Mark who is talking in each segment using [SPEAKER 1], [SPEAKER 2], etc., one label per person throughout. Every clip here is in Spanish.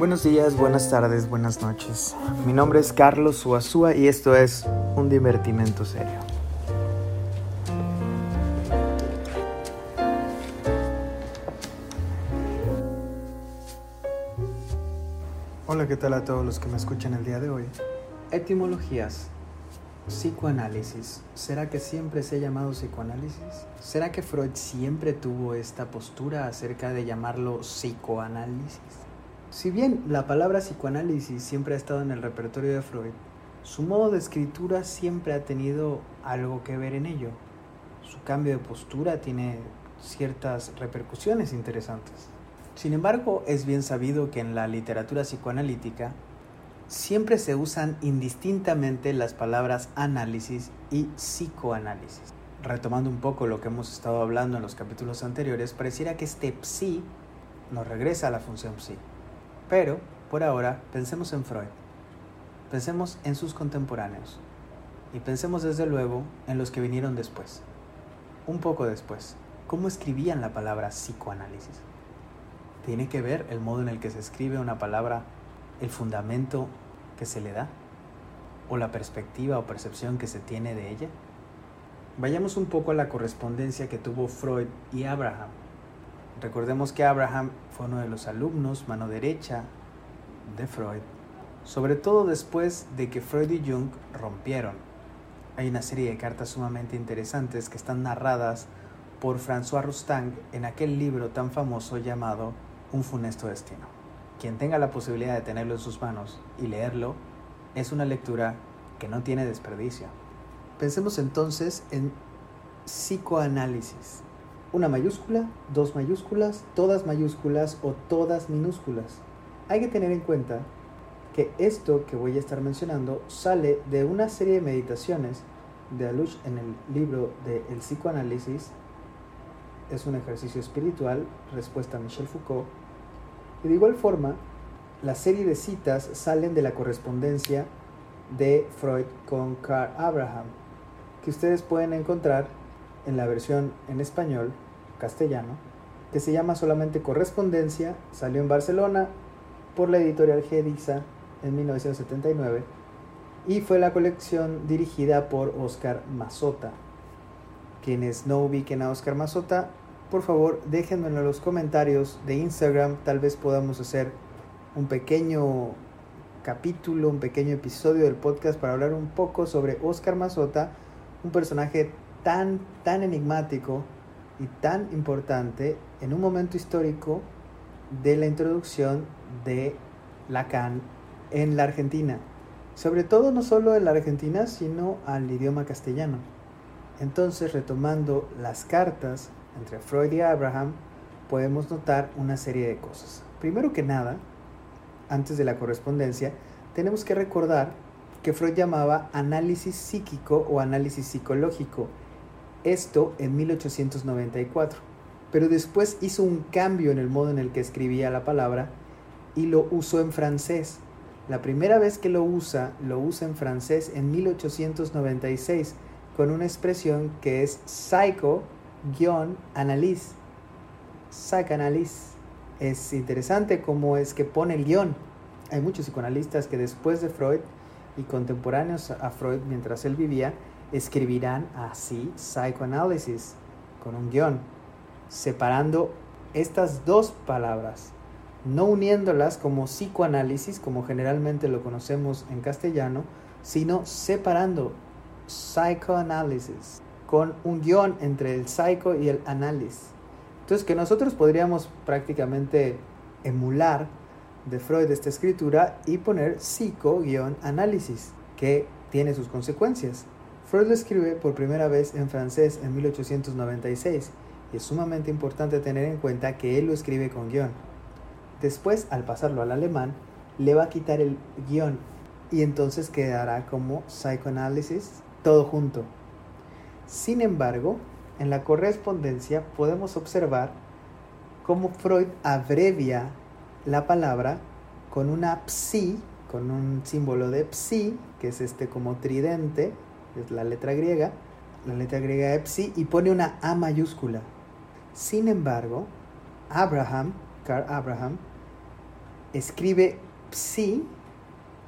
[SPEAKER 1] Buenos días, buenas tardes, buenas noches. Mi nombre es Carlos Suazúa y esto es un divertimento serio. Hola, ¿qué tal a todos los que me escuchan el día de hoy? Etimologías. Psicoanálisis. ¿Será que siempre se ha llamado psicoanálisis? ¿Será que Freud siempre tuvo esta postura acerca de llamarlo psicoanálisis? Si bien la palabra psicoanálisis siempre ha estado en el repertorio de Freud, su modo de escritura siempre ha tenido algo que ver en ello. Su cambio de postura tiene ciertas repercusiones interesantes. Sin embargo, es bien sabido que en la literatura psicoanalítica siempre se usan indistintamente las palabras análisis y psicoanálisis. Retomando un poco lo que hemos estado hablando en los capítulos anteriores, pareciera que este psi nos regresa a la función psi. Pero, por ahora, pensemos en Freud. Pensemos en sus contemporáneos. Y pensemos desde luego en los que vinieron después. Un poco después. ¿Cómo escribían la palabra psicoanálisis? ¿Tiene que ver el modo en el que se escribe una palabra, el fundamento que se le da? ¿O la perspectiva o percepción que se tiene de ella? Vayamos un poco a la correspondencia que tuvo Freud y Abraham Recordemos que Abraham fue uno de los alumnos, mano derecha de Freud, sobre todo después de que Freud y Jung rompieron. Hay una serie de cartas sumamente interesantes que están narradas por François Rostand en aquel libro tan famoso llamado Un funesto destino. Quien tenga la posibilidad de tenerlo en sus manos y leerlo, es una lectura que no tiene desperdicio. Pensemos entonces en psicoanálisis una mayúscula, dos mayúsculas, todas mayúsculas o todas minúsculas. Hay que tener en cuenta que esto que voy a estar mencionando sale de una serie de meditaciones de Alush en el libro de El psicoanálisis. Es un ejercicio espiritual, respuesta a Michel Foucault. Y de igual forma, la serie de citas salen de la correspondencia de Freud con Carl Abraham, que ustedes pueden encontrar en la versión en español, castellano, que se llama solamente Correspondencia, salió en Barcelona por la editorial Gediza en 1979 y fue la colección dirigida por Oscar Mazota. Quienes no ubiquen a Oscar Mazota, por favor déjenmelo en los comentarios de Instagram, tal vez podamos hacer un pequeño capítulo, un pequeño episodio del podcast para hablar un poco sobre Oscar Mazota, un personaje tan, tan enigmático y tan importante en un momento histórico de la introducción de Lacan en la Argentina. Sobre todo no solo en la Argentina, sino al idioma castellano. Entonces, retomando las cartas entre Freud y Abraham, podemos notar una serie de cosas. Primero que nada, antes de la correspondencia, tenemos que recordar que Freud llamaba análisis psíquico o análisis psicológico esto en 1894, pero después hizo un cambio en el modo en el que escribía la palabra y lo usó en francés. La primera vez que lo usa, lo usa en francés en 1896 con una expresión que es psycho-analyse. Psychanalyse. Es interesante cómo es que pone el guion. Hay muchos psicoanalistas que después de Freud y contemporáneos a Freud mientras él vivía, escribirán así psychoanalysis con un guion, separando estas dos palabras, no uniéndolas como psicoanálisis, como generalmente lo conocemos en castellano, sino separando psychoanalysis con un guion entre el psycho y el análisis. Entonces que nosotros podríamos prácticamente emular de Freud esta escritura y poner psico-análisis, que tiene sus consecuencias. Freud lo escribe por primera vez en francés en 1896 y es sumamente importante tener en cuenta que él lo escribe con guion. Después, al pasarlo al alemán, le va a quitar el guion y entonces quedará como psychoanalysis todo junto. Sin embargo, en la correspondencia podemos observar cómo Freud abrevia la palabra con una psi, con un símbolo de psi, que es este como tridente, es la letra griega, la letra griega Epsi, y pone una A mayúscula. Sin embargo, Abraham, Carl Abraham, escribe psi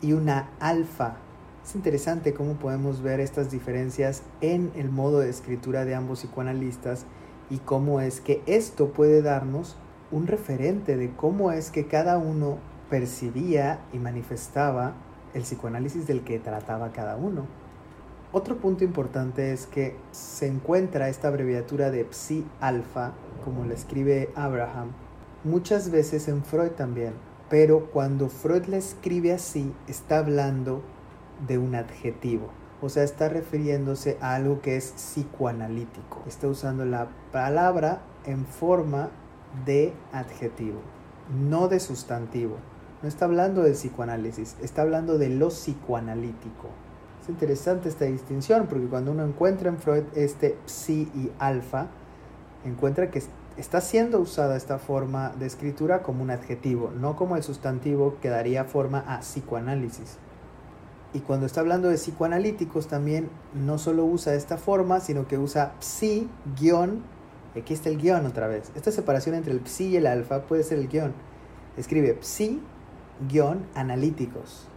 [SPEAKER 1] y una alfa. Es interesante cómo podemos ver estas diferencias en el modo de escritura de ambos psicoanalistas y cómo es que esto puede darnos un referente de cómo es que cada uno percibía y manifestaba el psicoanálisis del que trataba cada uno. Otro punto importante es que se encuentra esta abreviatura de psi alfa, como la escribe Abraham, muchas veces en Freud también, pero cuando Freud la escribe así, está hablando de un adjetivo, o sea, está refiriéndose a algo que es psicoanalítico. Está usando la palabra en forma de adjetivo, no de sustantivo. No está hablando de psicoanálisis, está hablando de lo psicoanalítico. Es interesante esta distinción porque cuando uno encuentra en Freud este psi y alfa, encuentra que está siendo usada esta forma de escritura como un adjetivo, no como el sustantivo que daría forma a psicoanálisis. Y cuando está hablando de psicoanalíticos también no solo usa esta forma, sino que usa psi, guion, aquí está el guion otra vez. Esta separación entre el psi y el alfa puede ser el guion. Escribe psi, guion, analíticos.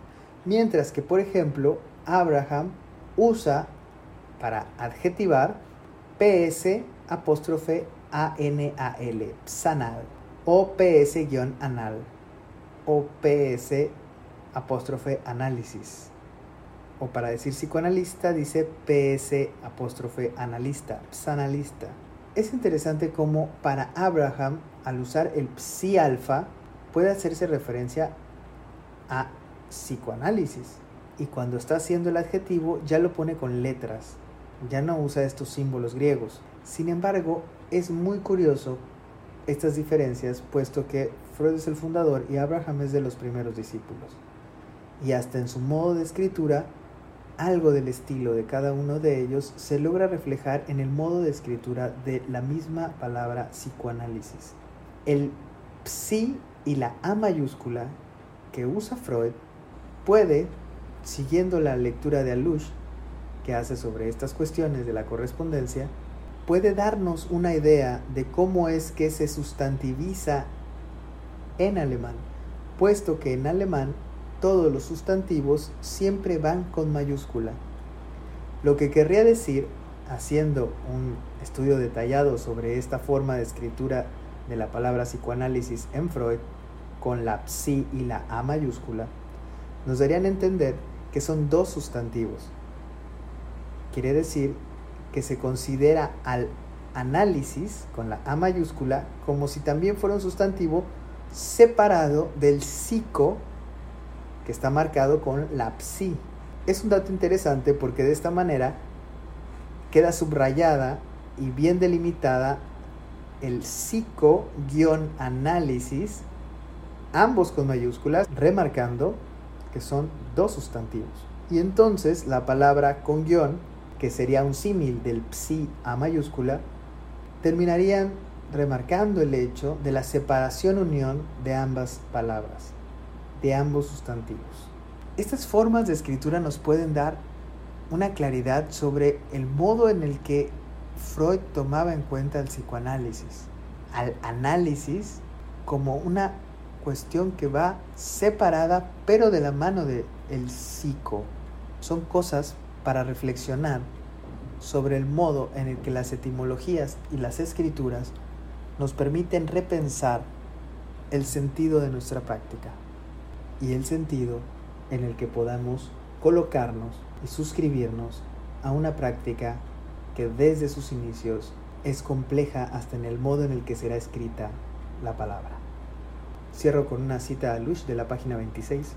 [SPEAKER 1] Mientras que, por ejemplo, Abraham usa para adjetivar ps apóstrofe a-N-A-L, psanal, o PS-anal, o PS apóstrofe análisis. O para decir psicoanalista dice PS apóstrofe analista, psanalista. Es interesante cómo para Abraham, al usar el psi alfa, puede hacerse referencia a psicoanálisis. Y cuando está haciendo el adjetivo ya lo pone con letras, ya no usa estos símbolos griegos. Sin embargo, es muy curioso estas diferencias, puesto que Freud es el fundador y Abraham es de los primeros discípulos. Y hasta en su modo de escritura, algo del estilo de cada uno de ellos se logra reflejar en el modo de escritura de la misma palabra psicoanálisis. El psi y la A mayúscula que usa Freud puede, siguiendo la lectura de Alush que hace sobre estas cuestiones de la correspondencia, puede darnos una idea de cómo es que se sustantiviza en alemán, puesto que en alemán todos los sustantivos siempre van con mayúscula. Lo que querría decir, haciendo un estudio detallado sobre esta forma de escritura de la palabra psicoanálisis en Freud, con la psi y la a mayúscula, nos darían a entender que son dos sustantivos. Quiere decir que se considera al análisis con la A mayúscula como si también fuera un sustantivo separado del psico que está marcado con la psi. Es un dato interesante porque de esta manera queda subrayada y bien delimitada el psico-análisis, ambos con mayúsculas, remarcando que son dos sustantivos. Y entonces la palabra con guion que sería un símil del psi a mayúscula, terminarían remarcando el hecho de la separación unión de ambas palabras, de ambos sustantivos. Estas formas de escritura nos pueden dar una claridad sobre el modo en el que Freud tomaba en cuenta el psicoanálisis, al análisis como una cuestión que va separada pero de la mano del el psico. Son cosas para reflexionar sobre el modo en el que las etimologías y las escrituras nos permiten repensar el sentido de nuestra práctica y el sentido en el que podamos colocarnos y suscribirnos a una práctica que desde sus inicios es compleja hasta en el modo en el que será escrita la palabra. Cierro con una cita a Lush de la página 26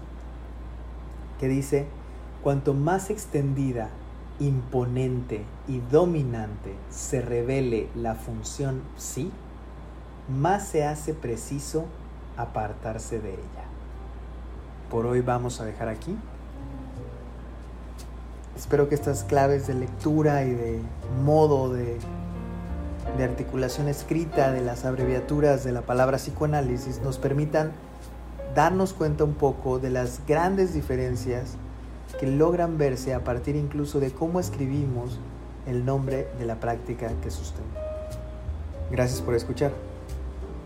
[SPEAKER 1] que dice, Cuanto más extendida, imponente y dominante se revele la función sí, más se hace preciso apartarse de ella. Por hoy vamos a dejar aquí. Espero que estas claves de lectura y de modo de, de articulación escrita de las abreviaturas de la palabra psicoanálisis nos permitan darnos cuenta un poco de las grandes diferencias que logran verse a partir incluso de cómo escribimos el nombre de la práctica que sustenta. Gracias por escuchar.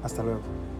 [SPEAKER 1] Hasta luego.